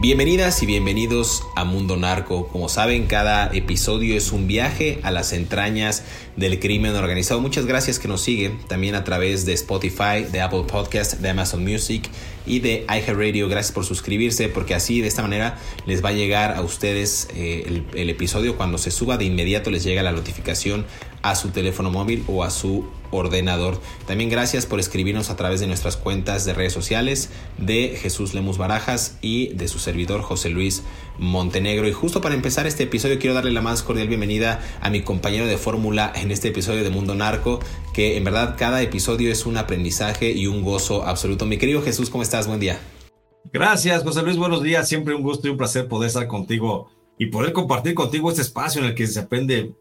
Bienvenidas y bienvenidos a Mundo Narco. Como saben, cada episodio es un viaje a las entrañas del crimen organizado. Muchas gracias que nos siguen también a través de Spotify, de Apple Podcast, de Amazon Music y de iHeartRadio. Gracias por suscribirse porque así de esta manera les va a llegar a ustedes eh, el, el episodio cuando se suba de inmediato les llega la notificación a su teléfono móvil o a su ordenador. También gracias por escribirnos a través de nuestras cuentas de redes sociales de Jesús Lemus Barajas y de su servidor José Luis Montenegro. Y justo para empezar este episodio quiero darle la más cordial bienvenida a mi compañero de fórmula en este episodio de Mundo Narco, que en verdad cada episodio es un aprendizaje y un gozo absoluto. Mi querido Jesús, ¿cómo estás? Buen día. Gracias, José Luis. Buenos días. Siempre un gusto y un placer poder estar contigo y poder compartir contigo este espacio en el que se aprende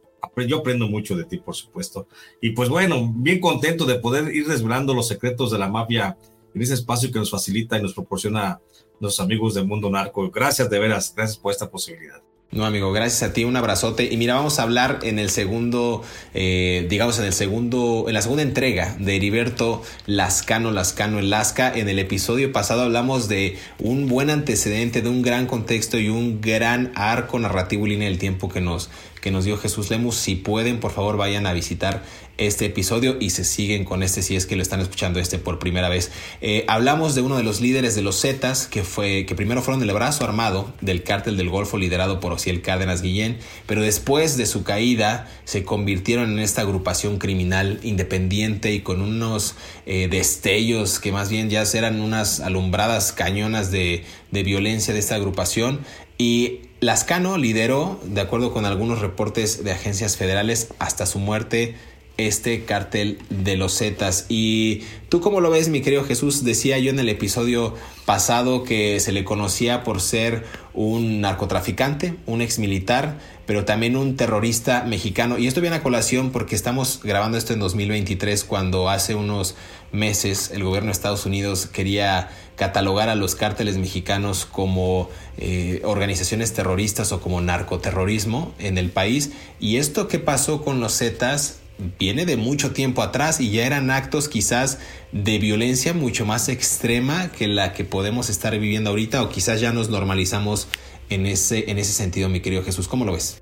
yo aprendo mucho de ti, por supuesto. Y pues bueno, bien contento de poder ir desvelando los secretos de la mafia en ese espacio que nos facilita y nos proporciona nuestros amigos del mundo narco. Gracias de veras, gracias por esta posibilidad. No, amigo, gracias a ti, un abrazote. Y mira, vamos a hablar en el segundo, eh, digamos, en el segundo, en la segunda entrega de Heriberto Lascano, Lascano en Lasca. En el episodio pasado hablamos de un buen antecedente, de un gran contexto y un gran arco narrativo y línea del tiempo que nos, que nos dio Jesús Lemus. Si pueden, por favor, vayan a visitar este episodio y se siguen con este si es que lo están escuchando este por primera vez. Eh, hablamos de uno de los líderes de los Zetas, que fue que primero fueron el brazo armado del cártel del Golfo liderado por Ociel Cárdenas Guillén, pero después de su caída se convirtieron en esta agrupación criminal independiente y con unos eh, destellos que más bien ya eran unas alumbradas cañonas de, de violencia de esta agrupación y Lascano lideró, de acuerdo con algunos reportes de agencias federales, hasta su muerte este cartel de los Zetas. ¿Y tú cómo lo ves, mi querido Jesús? Decía yo en el episodio pasado que se le conocía por ser un narcotraficante, un ex militar, pero también un terrorista mexicano. Y esto viene a colación porque estamos grabando esto en 2023, cuando hace unos meses el gobierno de Estados Unidos quería catalogar a los cárteles mexicanos como eh, organizaciones terroristas o como narcoterrorismo en el país. Y esto que pasó con los Zetas viene de mucho tiempo atrás y ya eran actos quizás de violencia mucho más extrema que la que podemos estar viviendo ahorita o quizás ya nos normalizamos en ese, en ese sentido, mi querido Jesús. ¿Cómo lo ves?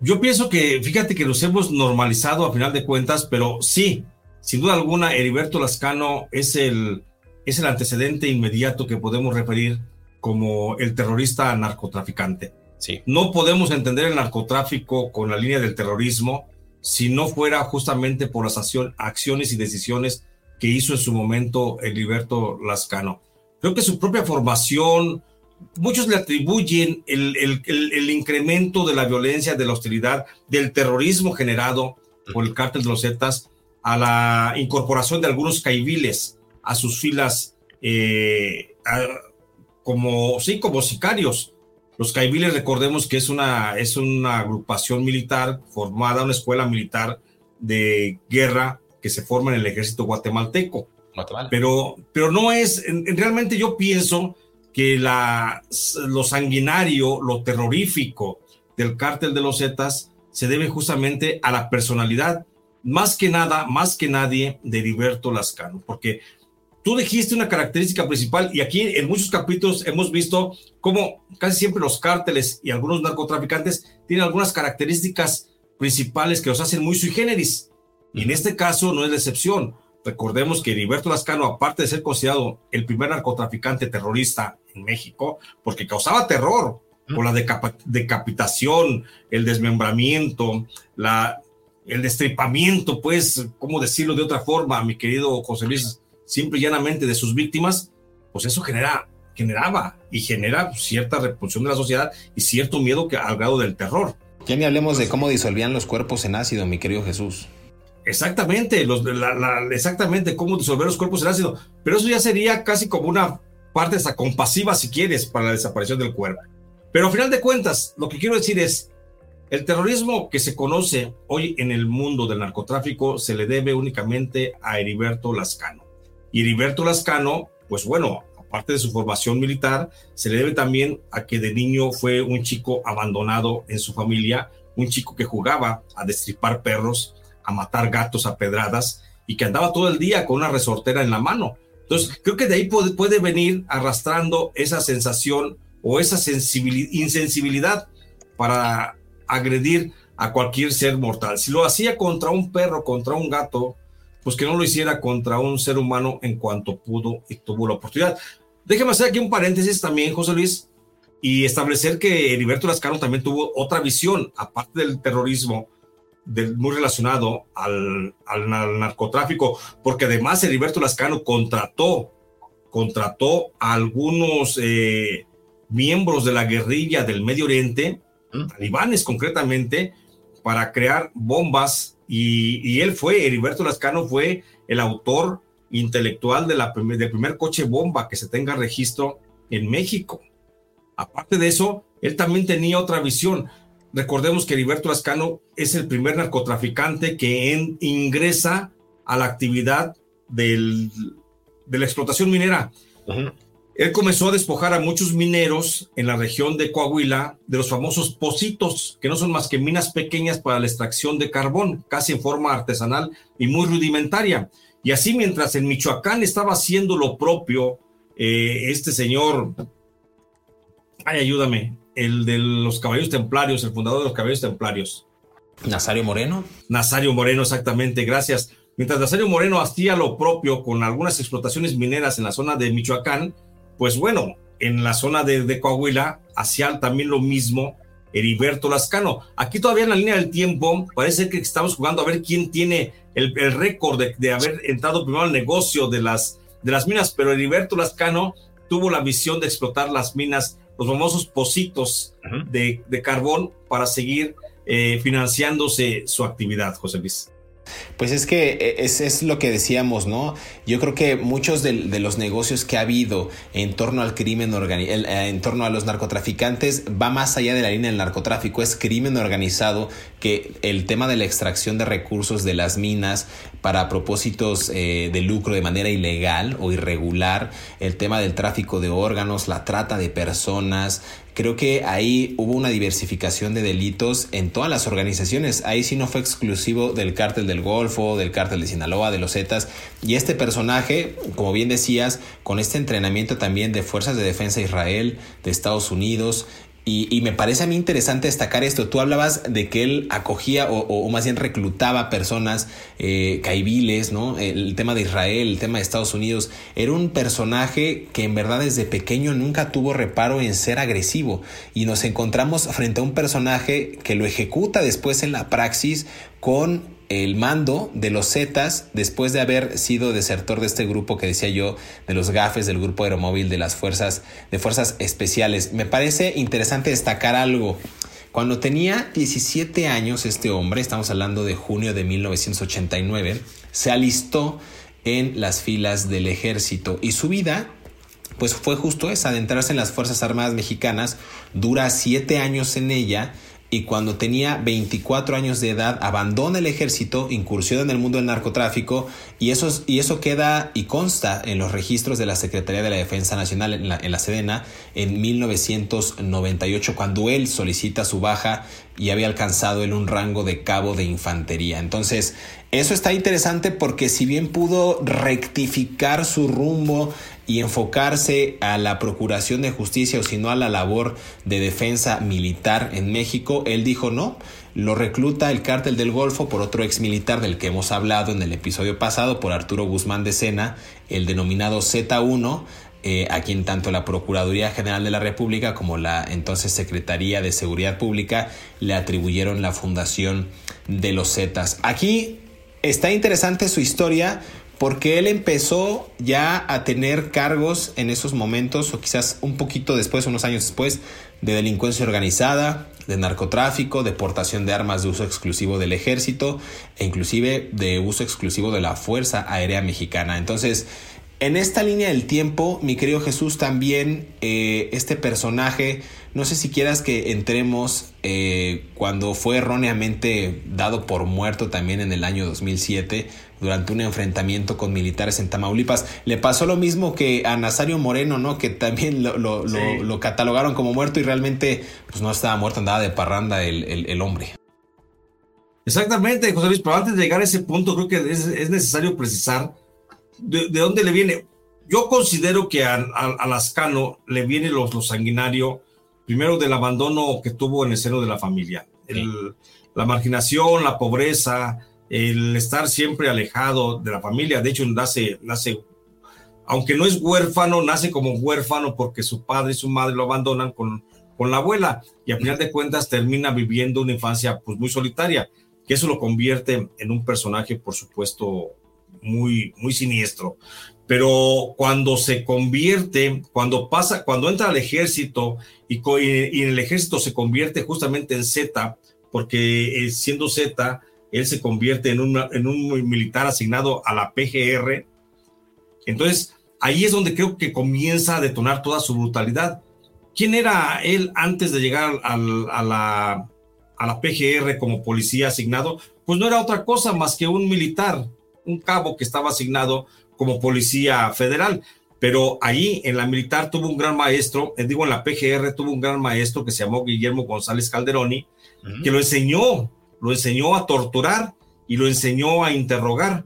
Yo pienso que, fíjate que nos hemos normalizado a final de cuentas, pero sí, sin duda alguna, Heriberto Lascano es el, es el antecedente inmediato que podemos referir como el terrorista narcotraficante. Sí. No podemos entender el narcotráfico con la línea del terrorismo, si no fuera justamente por las acciones y decisiones que hizo en su momento el Liberto Lascano. Creo que su propia formación, muchos le atribuyen el, el, incremento de la violencia, de la hostilidad, del terrorismo generado por el cártel de los Zetas a la incorporación de algunos caiviles a sus filas eh, como, sí, como sicarios. Los caiviles, recordemos que es una, es una agrupación militar formada, una escuela militar de guerra que se forma en el ejército guatemalteco. Pero, pero no es, realmente yo pienso que la, lo sanguinario, lo terrorífico del cártel de los Zetas se debe justamente a la personalidad, más que nada, más que nadie, de Heriberto Lascano, porque tú dijiste una característica principal y aquí en muchos capítulos hemos visto cómo casi siempre los cárteles y algunos narcotraficantes tienen algunas características principales que los hacen muy sui generis. Y en este caso no es la excepción. Recordemos que Heriberto Lascano, aparte de ser considerado el primer narcotraficante terrorista en México, porque causaba terror por la decapitación, el desmembramiento, la, el destripamiento, pues, ¿cómo decirlo de otra forma, mi querido José Luis? Simple y llanamente de sus víctimas, pues eso genera, generaba y genera cierta repulsión de la sociedad y cierto miedo que, al grado del terror. Ya ni hablemos de cómo disolvían los cuerpos en ácido, mi querido Jesús. Exactamente, los, exactamente cómo disolver los cuerpos en ácido, pero eso ya sería casi como una parte hasta compasiva, si quieres, para la desaparición del cuerpo. Pero a final de cuentas, lo que quiero decir es, el terrorismo que se conoce hoy en el mundo del narcotráfico se le debe únicamente a Heriberto Lascano. Y Heriberto Lascano, pues bueno, aparte de su formación militar, se le debe también a que de niño fue un chico abandonado en su familia, un chico que jugaba a destripar perros, a matar gatos a pedradas y que andaba todo el día con una resortera en la mano. Entonces, creo que de ahí puede, puede venir arrastrando esa sensación o esa insensibilidad para agredir a cualquier ser mortal. Si lo hacía contra un perro, contra un gato, pues que no lo hiciera contra un ser humano en cuanto pudo y tuvo la oportunidad. Déjeme hacer aquí un paréntesis también, José Luis, y establecer que Heriberto Lascano también tuvo otra visión, aparte del terrorismo, muy relacionado al, narcotráfico, porque además Heriberto Lascano contrató, contrató a algunos eh, miembros de la guerrilla del Medio Oriente, mm. talibanes concretamente, para crear bombas y, él fue, Heriberto Lascano fue el autor intelectual del primer coche bomba que se tenga registro en México. Aparte de eso, él también tenía otra visión. Recordemos que Heriberto Lascano es el primer narcotraficante que ingresa a la actividad de la explotación minera. Él comenzó a despojar a muchos mineros en la región de Coahuila de los famosos pocitos, que no son más que minas pequeñas para la extracción de carbón, casi en forma artesanal y muy rudimentaria. Y así mientras en Michoacán estaba haciendo lo propio, eh, este señor, ay, ayúdame, el de los caballeros templarios, el fundador de los caballeros templarios. Nazario Moreno. Nazario Moreno, exactamente, gracias. Mientras Nazario Moreno hacía lo propio con algunas explotaciones mineras en la zona de Michoacán, pues bueno, en la zona de, Coahuila hacía también lo mismo Heriberto Lascano. Aquí todavía en la línea del tiempo parece que estamos jugando a ver quién tiene el, récord de, haber entrado primero al negocio de las, de las minas, pero Heriberto Lascano tuvo la visión de explotar las minas, los famosos pocitos de, carbón para seguir eh, financiándose su actividad, José Luis. Pues es que eh, es, es, lo que decíamos, ¿no? Yo creo que muchos de, los negocios que ha habido en torno al crimen eh, en torno a los narcotraficantes, va más allá de la línea del narcotráfico, es crimen organizado, el tema de la extracción de recursos de las minas para propósitos eh, de lucro de manera ilegal o irregular, el tema del tráfico de órganos, la trata de personas, creo que ahí hubo una diversificación de delitos en todas las organizaciones. Ahí sí no fue exclusivo del cártel del Golfo, del cártel de Sinaloa, de los Zetas. Y este personaje, como bien decías, con este entrenamiento también de Fuerzas de Defensa de Israel, de Estados Unidos, y, me parece a mí interesante destacar esto. Tú hablabas de que él acogía o, más bien reclutaba personas eh, caibiles, ¿no? El tema de Israel, el tema de Estados Unidos. Era un personaje que en verdad desde pequeño nunca tuvo reparo en ser agresivo. Y nos encontramos frente a un personaje que lo ejecuta después en la praxis con el mando de los Zetas después de haber sido desertor de este grupo que decía yo, de los gafes del grupo aeromóvil de las fuerzas, de fuerzas especiales. Me parece interesante destacar algo. Cuando tenía 17 años este hombre, estamos hablando de junio de 1989, se alistó en las filas del ejército y su vida pues fue justo esa, adentrarse en las Fuerzas Armadas Mexicanas, dura siete años en ella, y cuando tenía 24 años de edad abandona el ejército, incursiona en el mundo del narcotráfico y eso, y eso queda y consta en los registros de la Secretaría de la Defensa Nacional en la, en la Sedena en 1998 cuando él solicita su baja y había alcanzado en un rango de cabo de infantería. Entonces, eso está interesante porque si bien pudo rectificar su rumbo y enfocarse a la procuración de justicia o si no a la labor de defensa militar en México, él dijo no, lo recluta el cártel del Golfo por otro ex militar del que hemos hablado en el episodio pasado, por Arturo Guzmán de Sena, el denominado Z1, eh, a quien tanto la Procuraduría General de la República como la entonces Secretaría de Seguridad Pública le atribuyeron la fundación de los Zetas. Aquí está interesante su historia porque él empezó ya a tener cargos en esos momentos, o quizás un poquito después, unos años después, de delincuencia organizada, de narcotráfico, de portación de armas de uso exclusivo del ejército e inclusive de uso exclusivo de la Fuerza Aérea Mexicana. Entonces, en esta línea del tiempo, mi querido Jesús, también eh, este personaje, no sé si quieras que entremos eh, cuando fue erróneamente dado por muerto también en el año 2007 durante un enfrentamiento con militares en Tamaulipas. Le pasó lo mismo que a Nazario Moreno, ¿no? Que también lo, catalogaron como muerto y realmente pues no estaba muerto, andaba de parranda el, hombre. Exactamente, José Luis, pero antes de llegar a ese punto creo que es necesario precisar ¿De, dónde le viene? Yo considero que a, Lascano le viene lo, sanguinario, primero del abandono que tuvo en el seno de la familia, la marginación, la pobreza, el estar siempre alejado de la familia. De hecho, nace, nace, aunque no es huérfano, nace como huérfano porque su padre y su madre lo abandonan con, con la abuela y a final de cuentas termina viviendo una infancia pues muy solitaria, que eso lo convierte en un personaje, por supuesto, muy, muy siniestro. Pero cuando se convierte, cuando pasa, cuando entra al ejército y, y en el ejército se convierte justamente en Z, porque eh, siendo Z, él se convierte en, en un militar asignado a la PGR. Entonces, ahí es donde creo que comienza a detonar toda su brutalidad. ¿Quién era él antes de llegar a, la, a la PGR como policía asignado? Pues no era otra cosa más que un militar un cabo que estaba asignado como policía federal. Pero ahí en la militar tuvo un gran maestro, eh, digo en la PGR tuvo un gran maestro que se llamó Guillermo González Calderoni, que lo enseñó, lo enseñó a torturar y lo enseñó a interrogar.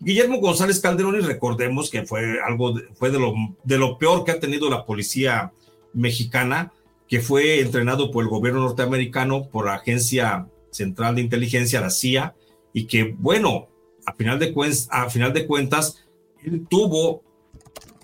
Guillermo González Calderoni, recordemos que fue algo, fue de lo, de lo peor que ha tenido la policía mexicana, que fue entrenado por el gobierno norteamericano, por la Agencia Central de Inteligencia, la CIA, y que, bueno, a final de, cuentas, a final de cuentas, él tuvo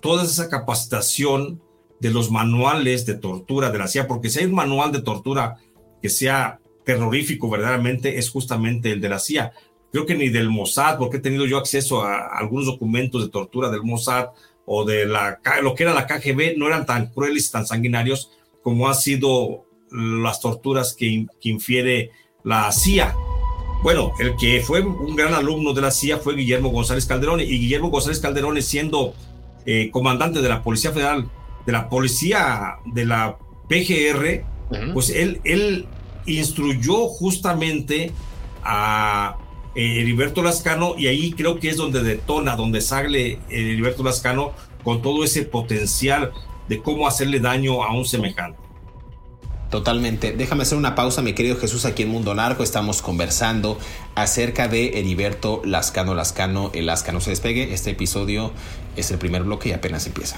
toda esa capacitación de los manuales de tortura de la CIA, porque si hay un manual de tortura que sea terrorífico verdaderamente, es justamente el de la CIA. Creo que ni del Mossad, porque he tenido yo acceso a algunos documentos de tortura del Mossad o de la, lo que era la KGB, no eran tan crueles y tan sanguinarios como han sido las torturas que, que infiere la CIA. Bueno, el que fue un gran alumno de la CIA fue Guillermo González Calderón y Guillermo González Calderón siendo eh, comandante de la Policía Federal, de la Policía de la PGR, pues él, él instruyó justamente a eh, Heriberto Lascano y ahí creo que es donde detona, donde sale eh, Heriberto Lascano con todo ese potencial de cómo hacerle daño a un semejante. Totalmente. Déjame hacer una pausa, mi querido Jesús, aquí en Mundo Narco. Estamos conversando acerca de Heriberto Lascano Lascano. El Lasca no se despegue. Este episodio es el primer bloque y apenas empieza.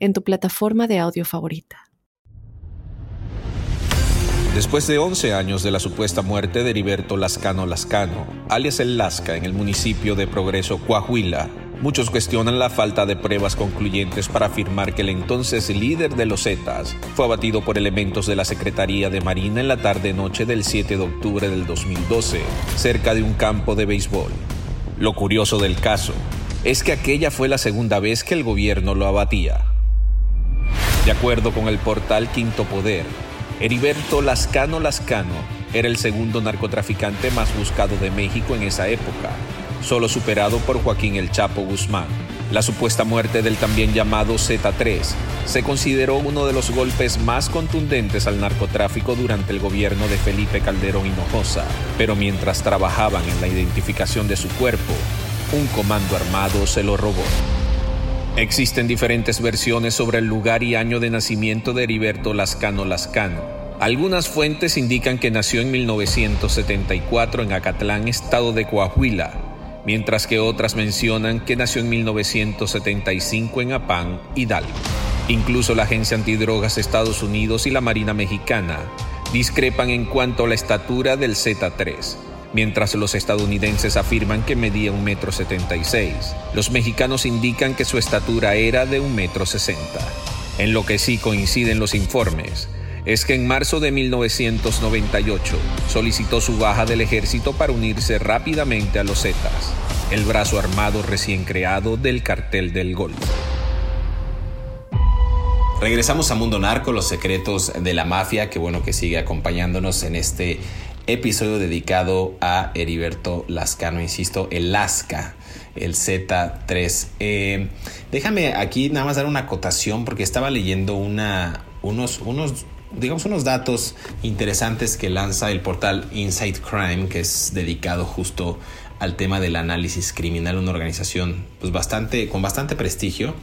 en tu plataforma de audio favorita. Después de 11 años de la supuesta muerte de Heriberto Lascano Lascano, alias El Lasca, en el municipio de Progreso, Coahuila, Muchos cuestionan la falta de pruebas concluyentes para afirmar que el entonces líder de los Zetas fue abatido por elementos de la Secretaría de Marina en la tarde-noche del 7 de octubre del 2012, cerca de un campo de béisbol. Lo curioso del caso es que aquella fue la segunda vez que el gobierno lo abatía. De acuerdo con el portal Quinto Poder, Heriberto Lascano Lascano era el segundo narcotraficante más buscado de México en esa época, solo superado por Joaquín El Chapo Guzmán. La supuesta muerte del también llamado Z3 se consideró uno de los golpes más contundentes al narcotráfico durante el gobierno de Felipe Calderón Hinojosa, pero mientras trabajaban en la identificación de su cuerpo, un comando armado se lo robó. Existen diferentes versiones sobre el lugar y año de nacimiento de Heriberto Lascano Lascano. Algunas fuentes indican que nació en 1974 en Acatlán, estado de Coahuila, mientras que otras mencionan que nació en 1975 en Apán, Hidalgo. Incluso la Agencia Antidrogas de Estados Unidos y la Marina Mexicana discrepan en cuanto a la estatura del Z3, mientras los estadounidenses afirman que medía un metro setenta Los mexicanos indican que su estatura era de un metro sesenta. En lo que sí coinciden los informes es que en marzo de 1998 solicitó su baja del ejército para unirse rápidamente a los Zetas, el brazo armado recién creado del cartel del Golfo. Regresamos a Mundo Narco, los secretos de la mafia, que bueno que sigue acompañándonos en este episodio dedicado a Heriberto Lascano, insisto, el Lasca, el Z3. Eh, déjame aquí nada más dar una acotación porque estaba leyendo una, unos, unos digamos, unos datos interesantes que lanza el portal Inside Crime, que es dedicado justo al tema del análisis criminal, una organización pues bastante, con bastante prestigio.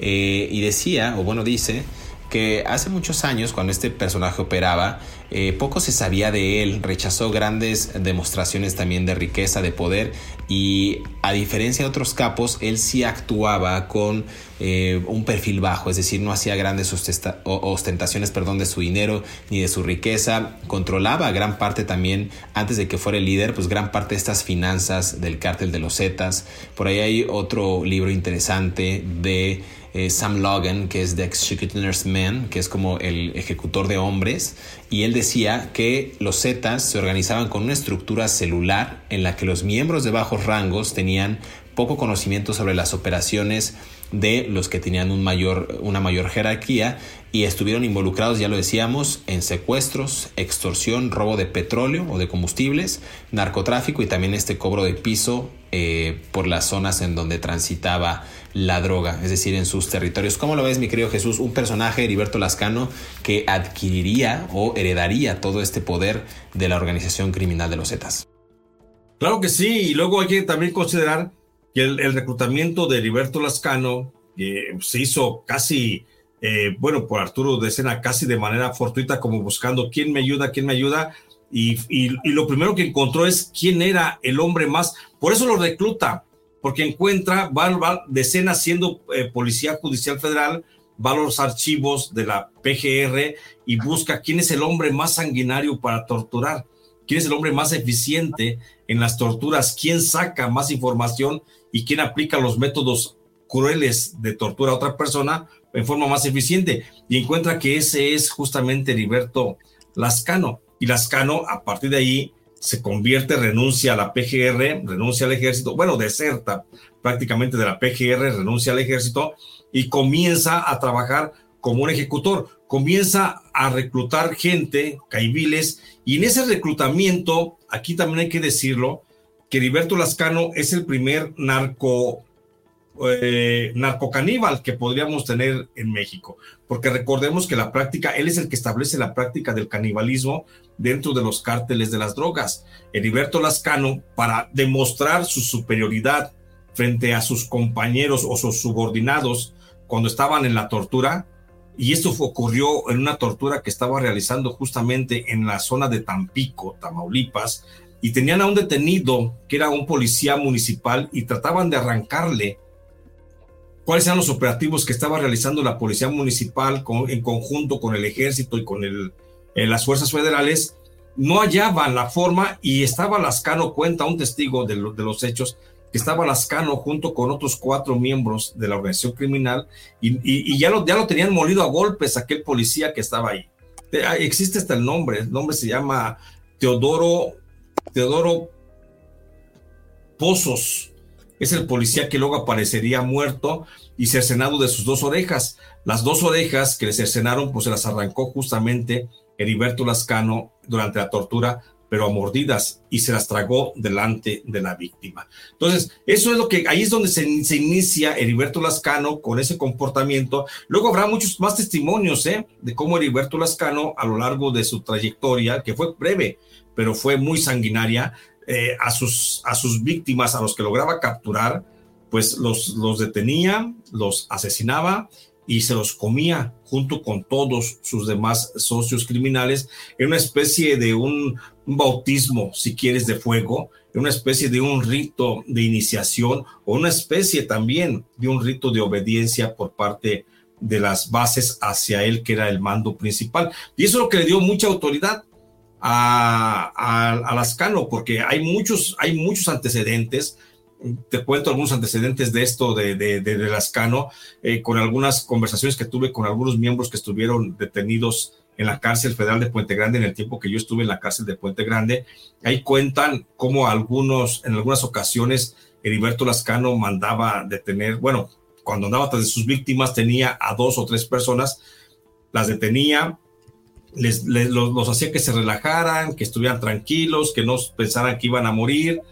Eh, y decía, o bueno, dice, que hace muchos años, cuando este personaje operaba, eh, poco se sabía de él, rechazó grandes demostraciones también de riqueza, de poder, y a diferencia de otros capos, él sí actuaba con eh, un perfil bajo, es decir, no hacía grandes ostentaciones perdón, de su dinero ni de su riqueza, controlaba gran parte también, antes de que fuera el líder, pues gran parte de estas finanzas del cártel de los Zetas. Por ahí hay otro libro interesante de eh, Sam Logan, que es The Executioner's Man, que es como el ejecutor de hombres, y él decía que los Zetas se organizaban con una estructura celular en la que los miembros de bajos rangos tenían poco conocimiento sobre las operaciones de los que tenían una mayor jerarquía y estuvieron involucrados, ya lo decíamos, en secuestros, extorsión, robo de petróleo o de combustibles, narcotráfico y también este cobro de piso eh, por las zonas en donde transitaba la droga, es decir, en sus territorios. ¿Cómo lo ves, mi querido Jesús? Un personaje, Heriberto Lascano, que adquiriría o heredaría todo este poder de la organización criminal de los Zetas. Claro que sí, y luego hay que también considerar que el, reclutamiento de Heriberto Lascano se hizo casi, eh, bueno, por Arturo de Sena, casi de manera fortuita, como buscando quién me ayuda, quién me ayuda, y, y, lo primero que encontró es quién era el hombre más, por eso lo recluta, porque encuentra, va, de Sena siendo eh, policía judicial federal, va a los archivos de la PGR y busca quién es el hombre más sanguinario para torturar, quién es el hombre más eficiente en las torturas, quién saca más información y quién aplica los métodos crueles de tortura a otra persona en forma más eficiente. Y encuentra que ese es justamente Heriberto Lascano. Y Lascano, a partir de ahí, se convierte, renuncia a la PGR, renuncia al ejército, bueno, deserta prácticamente de la PGR, renuncia al ejército y comienza a trabajar como un ejecutor, comienza a reclutar gente, caibiles, y en ese reclutamiento, aquí también hay que decirlo, que Heriberto Lascano es el primer narco, eh, narcocaníbal que podríamos tener en México, porque recordemos que la práctica, él es el que establece la práctica del canibalismo dentro de los cárteles de las drogas. Heriberto Lascano, para demostrar su superioridad frente a sus compañeros o sus subordinados cuando estaban en la tortura, y esto ocurrió en una tortura que estaba realizando justamente en la zona de Tampico, Tamaulipas, y tenían a un detenido que era un policía municipal y trataban de arrancarle cuáles eran los operativos que estaba realizando la policía municipal en conjunto con el ejército y con eh, las fuerzas federales, no hallaban la forma y estaba Lascano, cuenta un testigo de, los hechos, que estaba Lascano junto con otros cuatro miembros de la organización criminal y, ya, lo, ya lo tenían molido a golpes aquel policía que estaba ahí. Eh, existe hasta el nombre, el nombre se llama Teodoro Teodoro Pozos. Es el policía que luego aparecería muerto y cercenado de sus dos orejas. Las dos orejas que le cercenaron, pues se las arrancó justamente Heriberto Lascano durante la tortura, pero a mordidas y se las tragó delante de la víctima. Entonces, eso es lo que ahí es donde se, inicia Heriberto Lascano con ese comportamiento. Luego habrá muchos más testimonios ¿eh? de cómo Heriberto Lascano a lo largo de su trayectoria, que fue breve, pero fue muy sanguinaria, eh, a, sus, a sus víctimas, a los que lograba capturar, pues los, los detenía, los asesinaba y se los comía junto con todos sus demás socios criminales en una especie de un, bautismo, si quieres, de fuego, en una especie de un rito de iniciación o una especie también de un rito de obediencia por parte de las bases hacia él, que era el mando principal. Y eso es lo que le dio mucha autoridad a, a, a porque hay muchos, hay muchos antecedentes te cuento algunos antecedentes de esto de, de, de, Lascano, eh, con algunas conversaciones que tuve con algunos miembros que estuvieron detenidos en la cárcel federal de Puente Grande en el tiempo que yo estuve en la cárcel de Puente Grande. Ahí cuentan cómo algunos, en algunas ocasiones, Heriberto Lascano mandaba detener, bueno, cuando andaba tras de sus víctimas tenía a dos o tres personas, las detenía, les, los, los hacía que se relajaran, que estuvieran tranquilos, que no pensaran que iban a morir,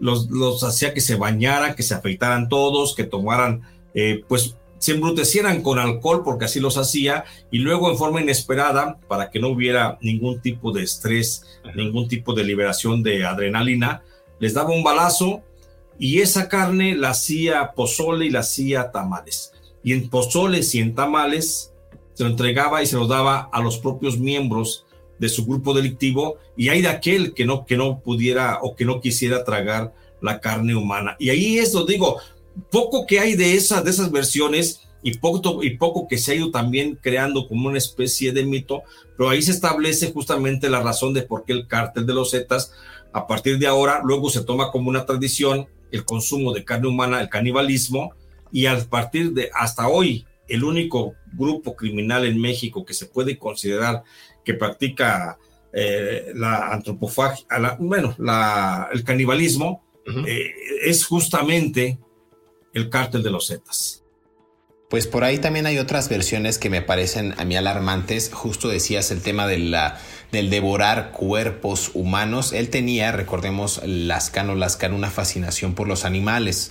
los, los hacía que se bañaran, que se afeitaran todos, que tomaran, eh, pues se embrutecieran con alcohol porque así los hacía y luego en forma inesperada, para que no hubiera ningún tipo de estrés, ningún tipo de liberación de adrenalina, les daba un balazo y esa carne la hacía pozole y la hacía tamales. Y en pozoles y en tamales se lo entregaba y se lo daba a los propios miembros de su grupo delictivo y hay de aquel que no, que no pudiera o que no quisiera tragar la carne humana. Y ahí es lo digo, poco que hay de, esa, de esas versiones y poco, y poco que se ha ido también creando como una especie de mito, pero ahí se establece justamente la razón de por qué el cártel de los Zetas, a partir de ahora, luego se toma como una tradición el consumo de carne humana, el canibalismo, y a partir de hasta hoy, el único grupo criminal en México que se puede considerar que practica eh, la antropofagia, bueno, la, el canibalismo, eh, es justamente el cártel de los Zetas. Pues por ahí también hay otras versiones que me parecen a mí alarmantes. Justo decías el tema de la, del devorar cuerpos humanos. Él tenía, recordemos, Lascano Lascano, una fascinación por los animales.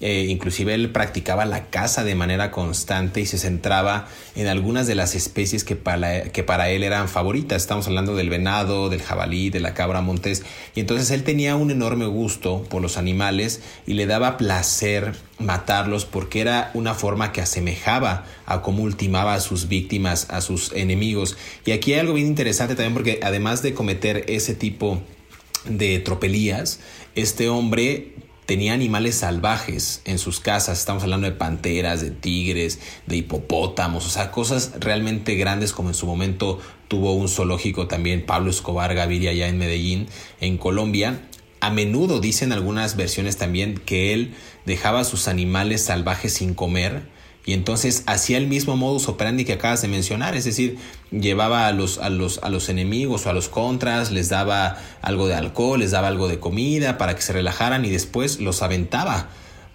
Eh, inclusive él practicaba la caza de manera constante y se centraba en algunas de las especies que para, que para él eran favoritas. Estamos hablando del venado, del jabalí, de la cabra montés. Y entonces él tenía un enorme gusto por los animales y le daba placer matarlos porque era una forma que asemejaba a cómo ultimaba a sus víctimas, a sus enemigos. Y aquí hay algo bien interesante también porque además de cometer ese tipo de tropelías, este hombre tenía animales salvajes en sus casas. Estamos hablando de panteras, de tigres, de hipopótamos, o sea, cosas realmente grandes como en su momento tuvo un zoológico también Pablo Escobar Gaviria allá en Medellín, en Colombia. A menudo dicen algunas versiones también que él dejaba a sus animales salvajes sin comer y entonces hacía el mismo modus operandi que acabas de mencionar, es decir, llevaba a los, a los, a los enemigos o a los contras, les daba algo de alcohol, les daba algo de comida para que se relajaran y después los aventaba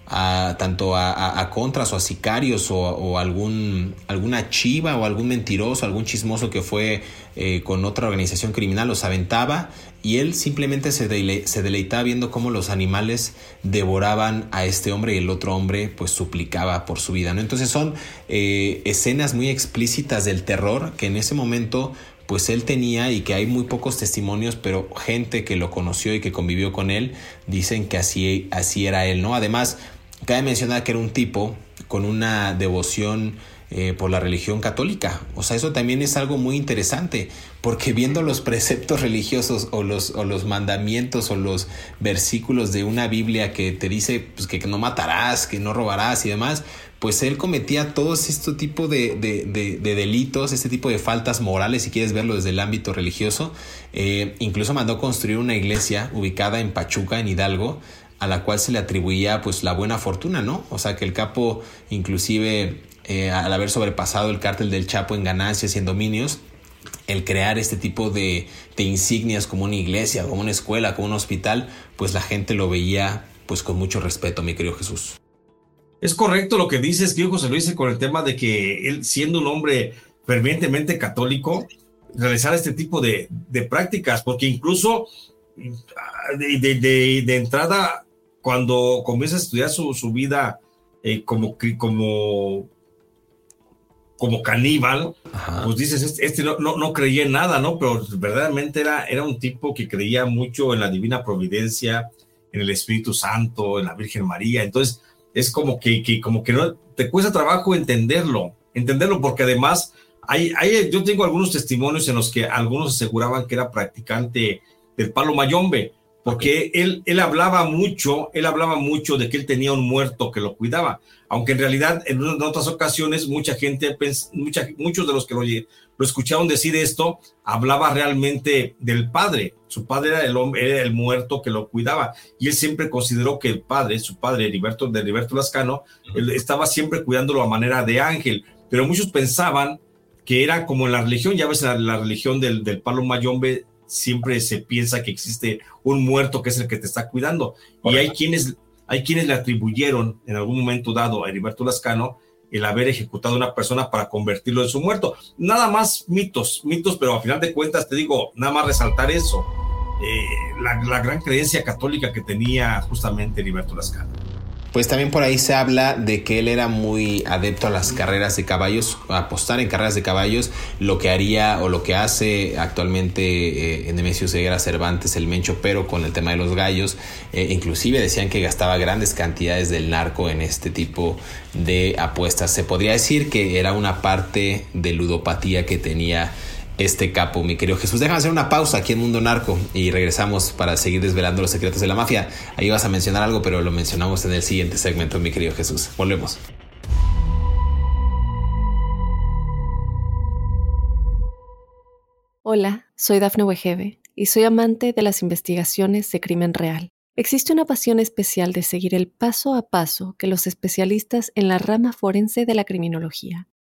a, tanto a, contras o a sicarios o, algún, alguna chiva o algún mentiroso, algún chismoso que fue eh, con otra organización criminal, los aventaba y él simplemente se, deleitaba viendo cómo los animales devoraban a este hombre y el otro hombre pues suplicaba por su vida. ¿no? Entonces son eh, escenas muy explícitas del terror que en ese momento pues él tenía y que hay muy pocos testimonios, pero gente que lo conoció y que convivió con él dicen que así, así era él, ¿no? Además, cabe mencionar que era un tipo con una devoción eh, por la religión católica. O sea, eso también es algo muy interesante, porque viendo los preceptos religiosos o los, o los mandamientos o los versículos de una Biblia que te dice pues, que no matarás, que no robarás y demás, pues él cometía todos este tipo de, delitos, este tipo de faltas morales, si quieres verlo desde el ámbito religioso. Eh, incluso mandó construir una iglesia ubicada en Pachuca, en Hidalgo, a la cual se le atribuía pues la buena fortuna, ¿no? O sea que el capo inclusive eh, al haber sobrepasado el cártel del Chapo en ganancias y en dominios, el crear este tipo de, insignias como una iglesia, como una escuela, como un hospital, pues la gente lo veía pues con mucho respeto, mi querido Jesús. Es correcto lo que dices, que José Luis, con el tema de que él, siendo un hombre fervientemente católico, realizar este tipo de, de prácticas, porque incluso de, de, entrada, cuando comienza a estudiar su, su vida eh, como, como, como caníbal, pues dices, este, este, no, no, no, creía en nada, ¿no? Pero verdaderamente era, era un tipo que creía mucho en la divina providencia, en el Espíritu Santo, en la Virgen María. Entonces, es como que, que como que no te cuesta trabajo entenderlo, entenderlo, porque además hay, hay, yo tengo algunos testimonios en los que algunos aseguraban que era practicante del palo mayombe, porque él, él hablaba mucho, él hablaba mucho de que él tenía un muerto que lo cuidaba, aunque en realidad en, otras ocasiones mucha gente, mucha, muchos de los que lo, lo, escucharon decir esto, hablaba realmente del padre, su padre era el hombre, era el muerto que lo cuidaba, y él siempre consideró que el padre, su padre, Heriberto, de Heriberto Lascano, él estaba siempre cuidándolo a manera de ángel, pero muchos pensaban que era como en la religión, ya ves, la, la religión del, del palo mayombe siempre se piensa que existe un muerto que es el que te está cuidando. Y hay quienes, hay quienes le atribuyeron en algún momento dado a Heriberto Lascano el haber ejecutado a una persona para convertirlo en su muerto. Nada más mitos, mitos, pero a final de cuentas te digo, nada más resaltar eso, eh, la, la, gran creencia católica que tenía justamente Heriberto Lascano. Pues también por ahí se habla de que él era muy adepto a las carreras de caballos, a apostar en carreras de caballos, lo que haría o lo que hace actualmente eh, Nemesio Ceguera Cervantes, el Mencho Pero con el tema de los gallos. Eh, inclusive decían que gastaba grandes cantidades del narco en este tipo de apuestas. Se podría decir que era una parte de ludopatía que tenía este capo, mi querido Jesús. Déjame hacer una pausa aquí en Mundo Narco y regresamos para seguir desvelando los secretos de la mafia. Ahí vas a mencionar algo, pero lo mencionamos en el siguiente segmento, mi querido Jesús. Volvemos. Hola, soy Dafne Wegebe y soy amante de las investigaciones de crimen real. Existe una pasión especial de seguir el paso a paso que los especialistas en la rama forense de la criminología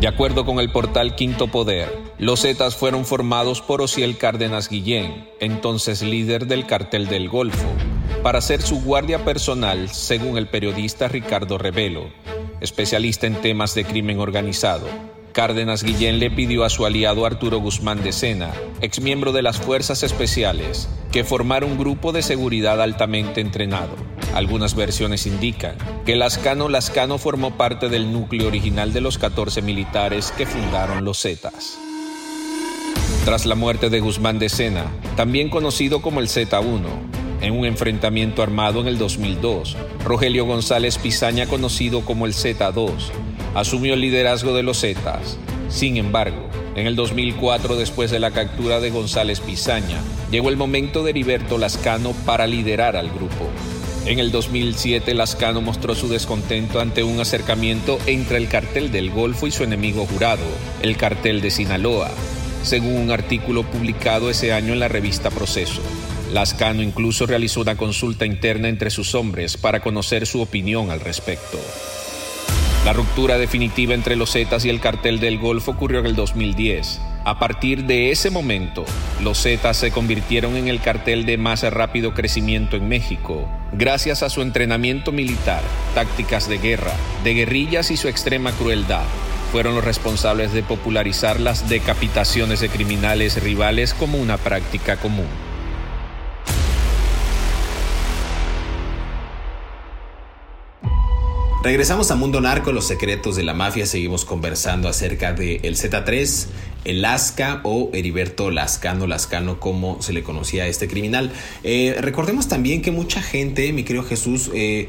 De acuerdo con el portal Quinto Poder, los Zetas fueron formados por Ociel Cárdenas Guillén, entonces líder del cartel del Golfo, para ser su guardia personal, según el periodista Ricardo Revelo, especialista en temas de crimen organizado. Cárdenas Guillén le pidió a su aliado Arturo Guzmán de Sena, exmiembro de las Fuerzas Especiales, que formara un grupo de seguridad altamente entrenado. Algunas versiones indican que Lascano Lascano formó parte del núcleo original de los 14 militares que fundaron los Zetas. Tras la muerte de Guzmán de Sena, también conocido como el Z1, en un enfrentamiento armado en el 2002, Rogelio González Pizaña, conocido como el Z2, asumió el liderazgo de los Zetas. Sin embargo, en el 2004, después de la captura de González Pizaña, llegó el momento de Heriberto Lascano para liderar al grupo. En el 2007, Lascano mostró su descontento ante un acercamiento entre el cartel del Golfo y su enemigo jurado, el cartel de Sinaloa, según un artículo publicado ese año en la revista Proceso. Lascano incluso realizó una consulta interna entre sus hombres para conocer su opinión al respecto. La ruptura definitiva entre los Zetas y el cartel del Golfo ocurrió en el 2010. A partir de ese momento, los Zetas se convirtieron en el cartel de más rápido crecimiento en México, gracias a su entrenamiento militar, tácticas de guerra, de guerrillas y su extrema crueldad. Fueron los responsables de popularizar las decapitaciones de criminales rivales como una práctica común. Regresamos a Mundo Narco, los secretos de la mafia. Seguimos conversando acerca de el Z3, el Lasca o Heriberto Lascano, Lascano como se le conocía a este criminal. Eh, recordemos también que mucha gente, mi querido Jesús, eh,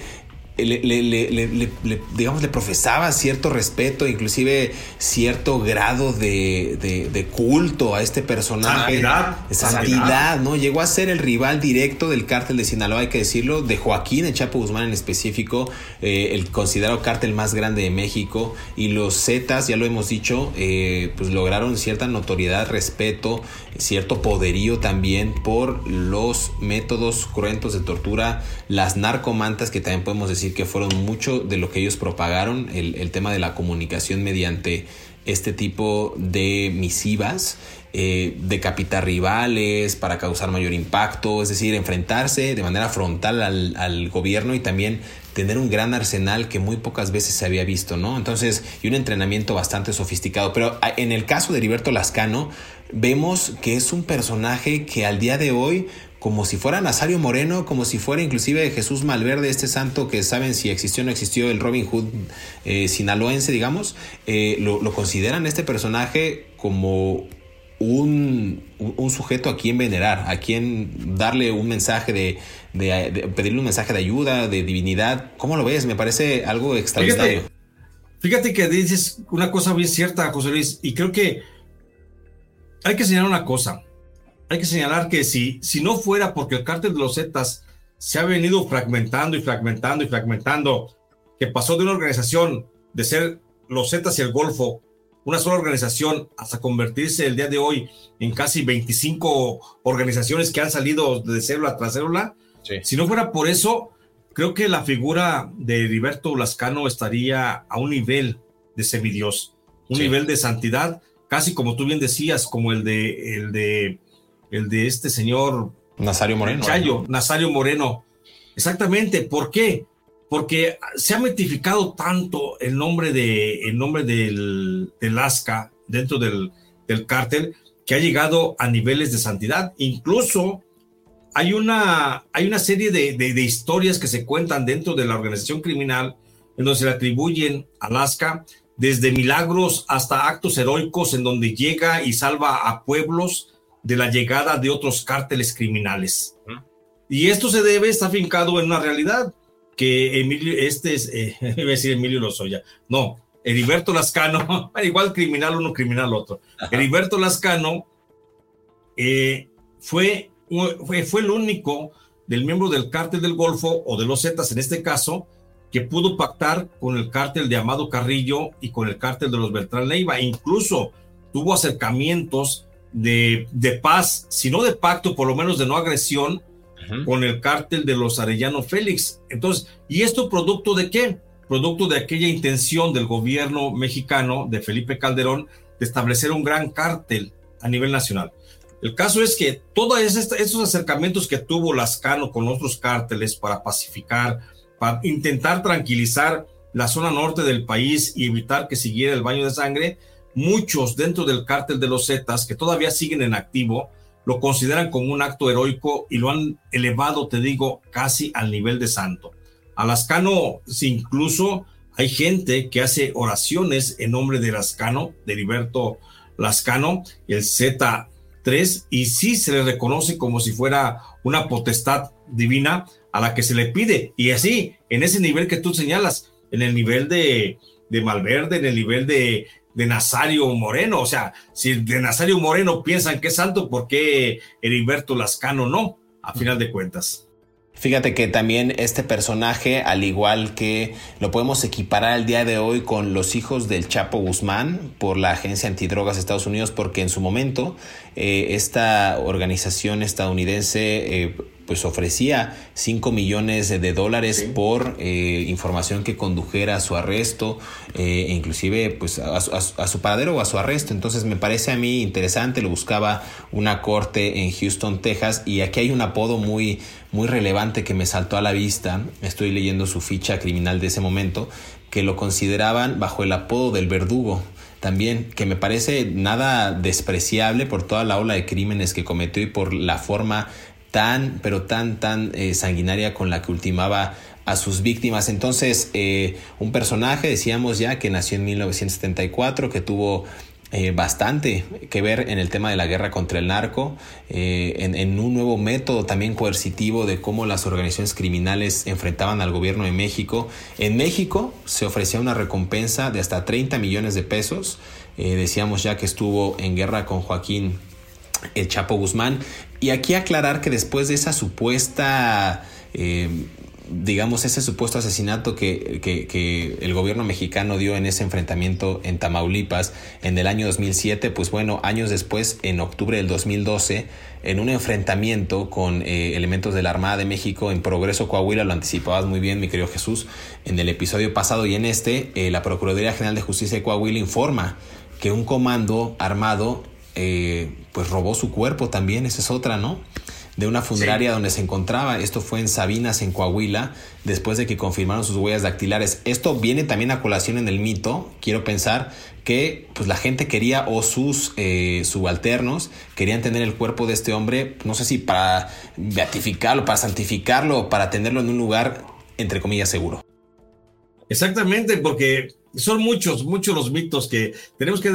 le, digamos, le profesaba cierto respeto, inclusive cierto grado de, culto a este personaje. Santidad. Santidad, ¿no? Llegó a ser el rival directo del cártel de Sinaloa, hay que decirlo, de Joaquín el Chapo Guzmán en específico, eh, el considerado cártel más grande de México. Y los Zetas, ya lo hemos dicho, eh, pues lograron cierta notoriedad, respeto, cierto poderío también por los métodos cruentos de tortura, las narcomantas que también podemos decir que fueron mucho de lo que ellos propagaron, el, tema de la comunicación mediante este tipo de misivas, eh, decapitar rivales para causar mayor impacto, es decir, enfrentarse de manera frontal al, al, gobierno y también tener un gran arsenal que muy pocas veces se había visto, ¿no? Entonces, y un entrenamiento bastante sofisticado. Pero en el caso de Heriberto Lascano, vemos que es un personaje que al día de hoy como si fuera Nazario Moreno, como si fuera inclusive Jesús Malverde, este santo que saben si existió o no existió, el Robin Hood eh, sinaloense, digamos, eh, lo, consideran este personaje como un, sujeto a quien venerar, a quien darle un mensaje de, pedirle un mensaje de ayuda, de divinidad. ¿Cómo lo ves? Me parece algo extraordinario. Fíjate, que dices una cosa bien cierta, José Luis, y creo que hay que señalar una cosa hay que señalar que si, si no fuera porque el cártel de los Zetas se ha venido fragmentando y fragmentando y fragmentando, que pasó de una organización de ser los Zetas y el Golfo, una sola organización, hasta convertirse el día de hoy en casi 25 organizaciones que han salido de célula tras célula. Si no fuera por eso, creo que la figura de Heriberto Lascano estaría a un nivel de semidios, un nivel de santidad, casi como tú bien decías, como el de, el de el de este señor Nazario Moreno. Chayo, Nazario Moreno. Exactamente, ¿por qué? Porque se ha mitificado tanto el nombre, de, el nombre del, del ASCA dentro del, del cártel que ha llegado a niveles de santidad. Incluso hay una, hay una serie de, de, historias que se cuentan dentro de la organización criminal en donde se le atribuyen a Alaska desde milagros hasta actos heroicos en donde llega y salva a pueblos de la llegada de otros cárteles criminales. Y esto se debe, está fincado en una realidad, que Emilio, este es, eh, iba a decir Emilio Lozoya, no, Heriberto Lascano, igual criminal uno, criminal otro. Heriberto Lascano eh, fue, fue, fue el único del miembro del cártel del Golfo, o de los Zetas en este caso, que pudo pactar con el cártel de Amado Carrillo y con el cártel de los Beltrán Leiva. Incluso tuvo acercamientos de, de paz, sino de pacto, por lo menos de no agresión, con el cártel de los Arellano Félix. Entonces, ¿y esto producto de qué? Producto de aquella intención del gobierno mexicano de Felipe Calderón de establecer un gran cártel a nivel nacional. El caso es que todos esos acercamientos que tuvo Lascano con otros cárteles para pacificar, para intentar tranquilizar la zona norte del país y evitar que siguiera el baño de sangre, muchos dentro del cártel de los Zetas que todavía siguen en activo lo consideran como un acto heroico y lo han elevado, te digo, casi al nivel de santo. A Lascano, incluso hay gente que hace oraciones en nombre de Lascano, de Heriberto Lascano, el Z3, y sí se le reconoce como si fuera una potestad divina a la que se le pide. Y así, en ese nivel que tú señalas, en el nivel de, de Malverde, en el nivel de de Nazario Moreno. O sea, si de Nazario Moreno piensan que es santo, ¿por qué Heriberto Lascano no? A final de cuentas. Fíjate que también este personaje, al igual que lo podemos equiparar al día de hoy con los hijos del Chapo Guzmán por la Agencia Antidrogas de Estados Unidos, porque en su momento eh, esta organización estadounidense eh, pues ofrecía 5 millones de dólares por eh, información que condujera a su arresto, eh, inclusive pues a, su paradero o a su arresto. Entonces me parece a mí interesante, lo buscaba una corte en Houston, Texas, y aquí hay un apodo muy, muy relevante que me saltó a la vista. Estoy leyendo su ficha criminal de ese momento, que lo consideraban bajo el apodo del verdugo también, que me parece nada despreciable por toda la ola de crímenes que cometió y por la forma tan, pero tan, tan eh, sanguinaria con la que ultimaba a sus víctimas. Entonces, eh, un personaje, decíamos ya, que nació en 1974, que tuvo eh, bastante que ver en el tema de la guerra contra el narco, eh, en, un nuevo método también coercitivo de cómo las organizaciones criminales enfrentaban al gobierno de México. En México se ofrecía una recompensa de hasta 30 millones de pesos. Eh, decíamos ya que estuvo en guerra con Joaquín el Chapo Guzmán. Y aquí aclarar que después de esa supuesta digamos, ese supuesto asesinato que, que, el gobierno mexicano dio en ese enfrentamiento en Tamaulipas en el año 2007, pues bueno, años después, en octubre del 2012, en un enfrentamiento con eh, elementos de la Armada de México en Progreso Coahuila, lo anticipabas muy bien, mi querido Jesús, en el episodio pasado y en este, eh, la Procuraduría General de Justicia de Coahuila informa que un comando armado eh, pues robó su cuerpo también, esa es otra, ¿no? De una funeraria donde se encontraba. Esto fue en Sabinas, en Coahuila, después de que confirmaron sus huellas dactilares. Esto viene también a colación en el mito, quiero pensar, que pues la gente quería o sus eh, subalternos querían tener el cuerpo de este hombre, no sé si para beatificarlo, para santificarlo o para tenerlo en un lugar, entre comillas, seguro. Exactamente, porque son muchos, muchos los mitos que tenemos que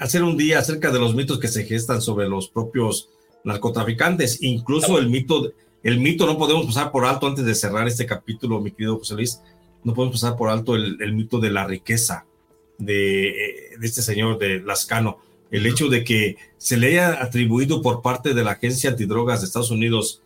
hacer un día acerca de los mitos que se gestan sobre los propios narcotraficantes. Incluso el mito, el mito no podemos pasar por alto antes de cerrar este capítulo, mi querido José Luis, no podemos pasar por alto el, mito de la riqueza de, de, este señor de Lascano. El hecho de que se le haya atribuido por parte de la Agencia Antidrogas de Estados Unidos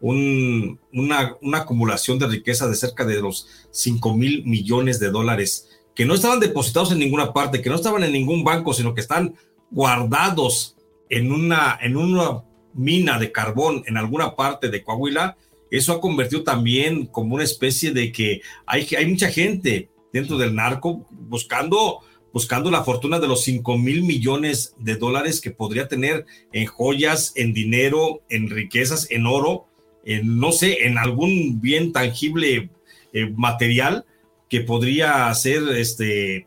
un, una, una acumulación de riqueza de cerca de los 5 mil millones de dólares que no estaban depositados en ninguna parte, que no estaban en ningún banco, sino que están guardados en una, en una mina de carbón en alguna parte de Coahuila, eso ha convertido también como una especie de que hay, hay mucha gente dentro del narco buscando, buscando la fortuna de los 5 mil millones de dólares que podría tener en joyas, en dinero, en riquezas, en oro, en no sé, en algún bien tangible eh, material que podría ser este,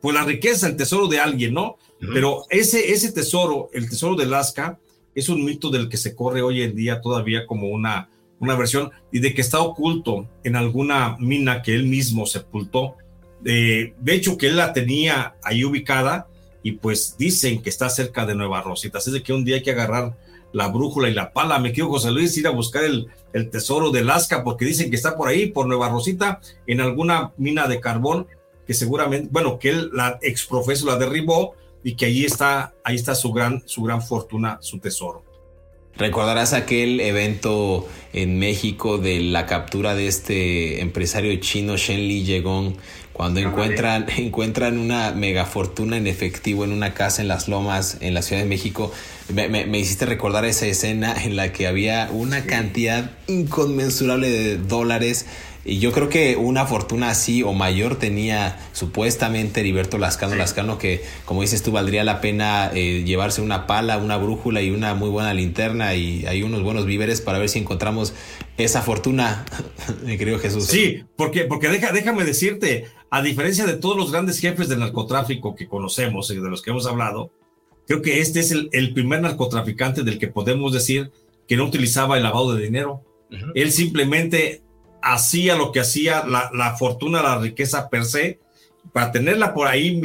pues la riqueza, el tesoro de alguien, ¿no? Pero ese, ese tesoro, el tesoro de Alaska, es un mito del que se corre hoy en día todavía como una, una versión y de que está oculto en alguna mina que él mismo sepultó. de hecho, que él la tenía ahí ubicada y pues dicen que está cerca de Nueva Rosita. Así de que un día hay que agarrar la brújula y la pala. Me quiero, José Luis, ir a buscar el, el tesoro de Lasca porque dicen que está por ahí, por Nueva Rosita, en alguna mina de carbón que seguramente, bueno, que él la exprofeso la derribó y que ahí está, ahí está su gran, su gran fortuna, su tesoro. Recordarás aquel evento en México de la captura de este empresario chino Shen Li Yegong cuando encuentran, encuentran una mega fortuna en efectivo en una casa en las lomas en la Ciudad de México. Me, me, hiciste recordar esa escena en la que había una cantidad inconmensurable de dólares y yo creo que una fortuna así o mayor tenía supuestamente Heriberto Lascano Lascano, que como dices tú, valdría la pena eh, llevarse una pala, una brújula y una muy buena linterna y hay unos buenos víveres para ver si encontramos esa fortuna, mi querido Jesús. Sí, porque, porque deja, déjame decirte, a diferencia de todos los grandes jefes del narcotráfico que conocemos y de los que hemos hablado, creo que este es el, el primer narcotraficante del que podemos decir que no utilizaba el lavado de dinero. Él simplemente hacía lo que hacía la, fortuna, la riqueza per se, para tenerla por ahí,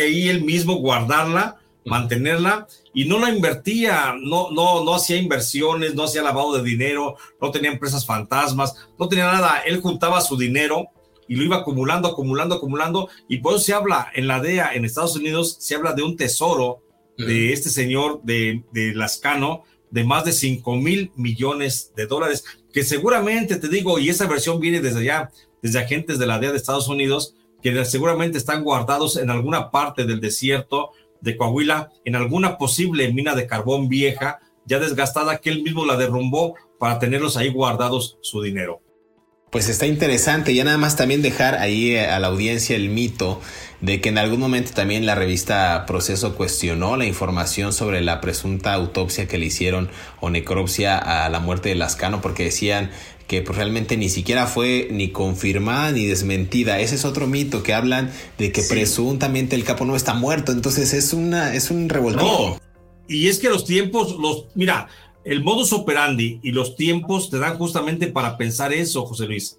ahí él mismo, guardarla, mantenerla, y no la invertía, no, no, no hacía inversiones, no hacía lavado de dinero, no tenía empresas fantasmas, no tenía nada, él juntaba su dinero y lo iba acumulando, acumulando, acumulando, y por eso se habla en la DEA, en Estados Unidos, se habla de un tesoro de este señor de, de Lascano, de más de 5 mil millones de dólares, que seguramente te digo, y esa versión viene desde allá, desde agentes de la DEA de Estados Unidos, que seguramente están guardados en alguna parte del desierto de Coahuila, en alguna posible mina de carbón vieja, ya desgastada, que él mismo la derrumbó para tenerlos ahí guardados su dinero. Pues está interesante, ya nada más también dejar ahí eh, a la audiencia el mito de que en algún momento también la revista Proceso cuestionó la información sobre la presunta autopsia que le hicieron o necropsia a la muerte de Lascano porque decían que pues, realmente ni siquiera fue ni confirmada ni desmentida. Ese es otro mito que hablan de que presuntamente el capo no está muerto, entonces es una es un revoltijo. Y es que los tiempos los mira, el modus operandi y los tiempos te dan justamente para pensar eso, José Luis.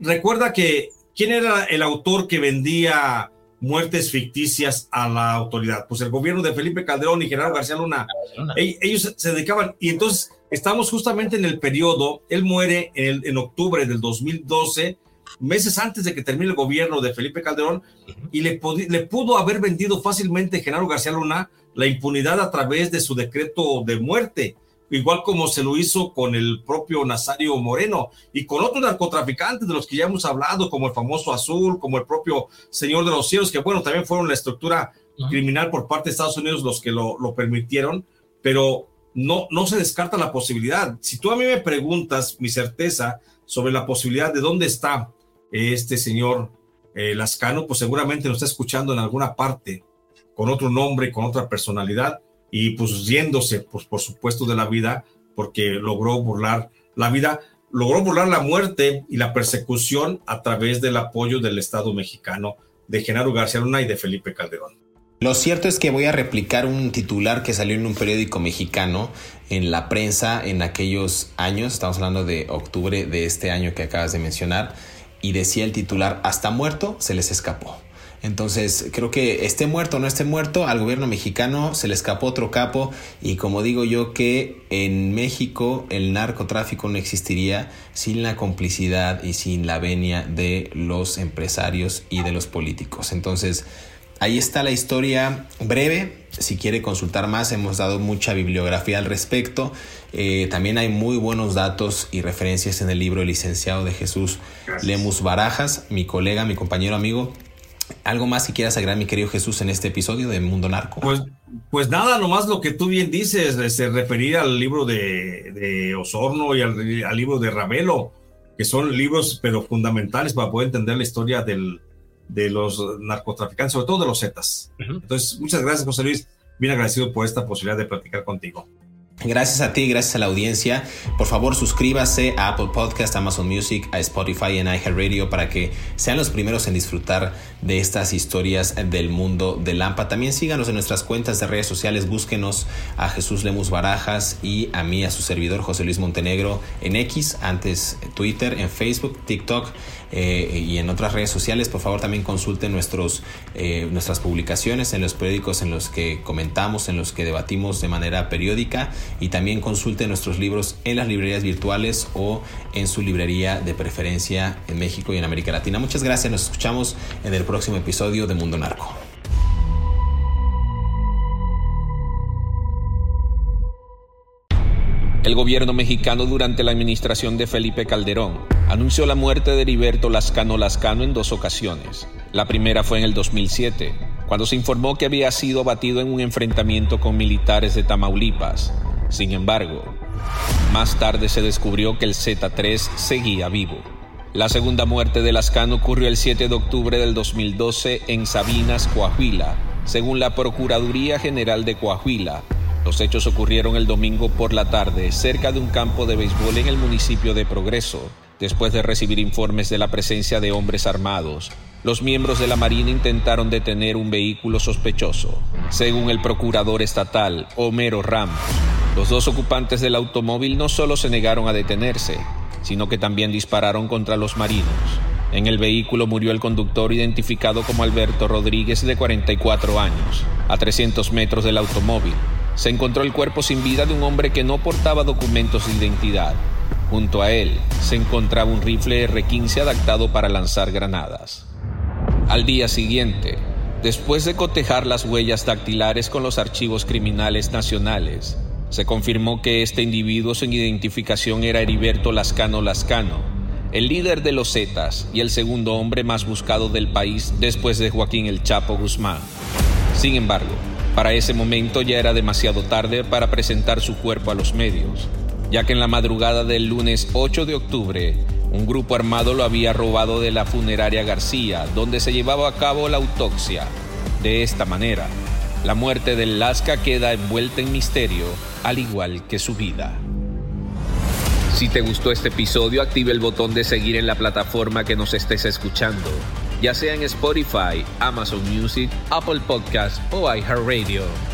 Recuerda que, ¿quién era el autor que vendía muertes ficticias a la autoridad. Pues el gobierno de Felipe Calderón y Gerardo García Luna, ellos se dedicaban, y entonces estamos justamente en el periodo, él muere en, en octubre del 2012, meses antes de que termine el gobierno de Felipe Calderón, y le, le pudo haber vendido fácilmente Genaro García Luna la impunidad a través de su decreto de muerte, igual como se lo hizo con el propio Nazario Moreno y con otros narcotraficantes de los que ya hemos hablado, como el famoso Azul, como el propio Señor de los Cielos, que bueno, también fueron la estructura criminal por parte de Estados Unidos los que lo, lo permitieron, pero no, no se descarta la posibilidad. Si tú a mí me preguntas mi certeza sobre la posibilidad de dónde está este señor eh, Lascano, pues seguramente lo está escuchando en alguna parte, con otro nombre, con otra personalidad, y pues yéndose, pues por supuesto, de la vida, porque logró burlar la vida, logró burlar la muerte y la persecución a través del apoyo del Estado mexicano de Genaro García Luna y de Felipe Calderón. Lo cierto es que voy a replicar un titular que salió en un periódico mexicano en la prensa en aquellos años, estamos hablando de octubre de este año que acabas de mencionar, y decía el titular, hasta muerto se les escapó. Entonces, creo que esté muerto o no esté muerto, al gobierno mexicano se le escapó otro capo y como digo yo que en México el narcotráfico no existiría sin la complicidad y sin la venia de los empresarios y de los políticos. Entonces, Ahí está la historia breve. Si quiere consultar más, hemos dado mucha bibliografía al respecto. Eh, también hay muy buenos datos y referencias en el libro El licenciado de Jesús Lemus Barajas, mi colega, mi compañero amigo. ¿Algo más que quieras agregar, mi querido Jesús, en este episodio de Mundo Narco? Pues, pues nada, nomás lo que tú bien dices, se este, referir al libro de, Osorno y al, al libro de Ravelo, que son libros pero fundamentales para poder entender la historia del, de los narcotraficantes, sobre todo de los Zetas. Entonces, muchas gracias, José Luis. Bien agradecido por esta posibilidad de platicar contigo. Gracias a ti, gracias a la audiencia. Por favor, suscríbase a Apple Podcast, Amazon Music, a Spotify y en iHeartRadio para que sean los primeros en disfrutar de estas historias del mundo de Lampa. También síganos en nuestras cuentas de redes sociales, búsquenos a Jesús Lemus Barajas y a mí, a su servidor José Luis Montenegro en X, antes Twitter, en Facebook, TikTok eh, y en otras redes sociales. Por favor, también consulten nuestros, eh, nuestras publicaciones en los periódicos en los que comentamos, en los que debatimos de manera periódica y también consulten nuestros libros en las librerías virtuales o en su librería de preferencia en México y en América Latina. Muchas gracias, nos escuchamos en el próximo episodio de Mundo Narco. El gobierno mexicano durante la administración de Felipe Calderón anunció la muerte de Heriberto Lascano Lascano en dos ocasiones. La primera fue en el 2007, cuando se informó que había sido abatido en un enfrentamiento con militares de Tamaulipas. Sin embargo, más tarde se descubrió que el Z3 seguía vivo. La segunda muerte de Lascano ocurrió el 7 de octubre del 2012 en Sabinas, Coahuila, según la Procuraduría General de Coahuila, los hechos ocurrieron el domingo por la tarde cerca de un campo de béisbol en el municipio de Progreso. Después de recibir informes de la presencia de hombres armados, los miembros de la Marina intentaron detener un vehículo sospechoso. Según el procurador estatal, Homero Ramos, los dos ocupantes del automóvil no solo se negaron a detenerse, sino que también dispararon contra los marinos. En el vehículo murió el conductor identificado como Alberto Rodríguez de 44 años, a 300 metros del automóvil se encontró el cuerpo sin vida de un hombre que no portaba documentos de identidad. Junto a él se encontraba un rifle R-15 adaptado para lanzar granadas. Al día siguiente, después de cotejar las huellas dactilares con los archivos criminales nacionales, se confirmó que este individuo sin identificación era Heriberto Lascano Lascano, el líder de los Zetas y el segundo hombre más buscado del país después de Joaquín El Chapo Guzmán. Sin embargo, para ese momento ya era demasiado tarde para presentar su cuerpo a los medios, ya que en la madrugada del lunes 8 de octubre, un grupo armado lo había robado de la funeraria García, donde se llevaba a cabo la autopsia. De esta manera, la muerte del Lasca queda envuelta en misterio, al igual que su vida. Si te gustó este episodio, active el botón de seguir en la plataforma que nos estés escuchando ya sea en Spotify, Amazon Music, Apple Podcasts o iHeartRadio.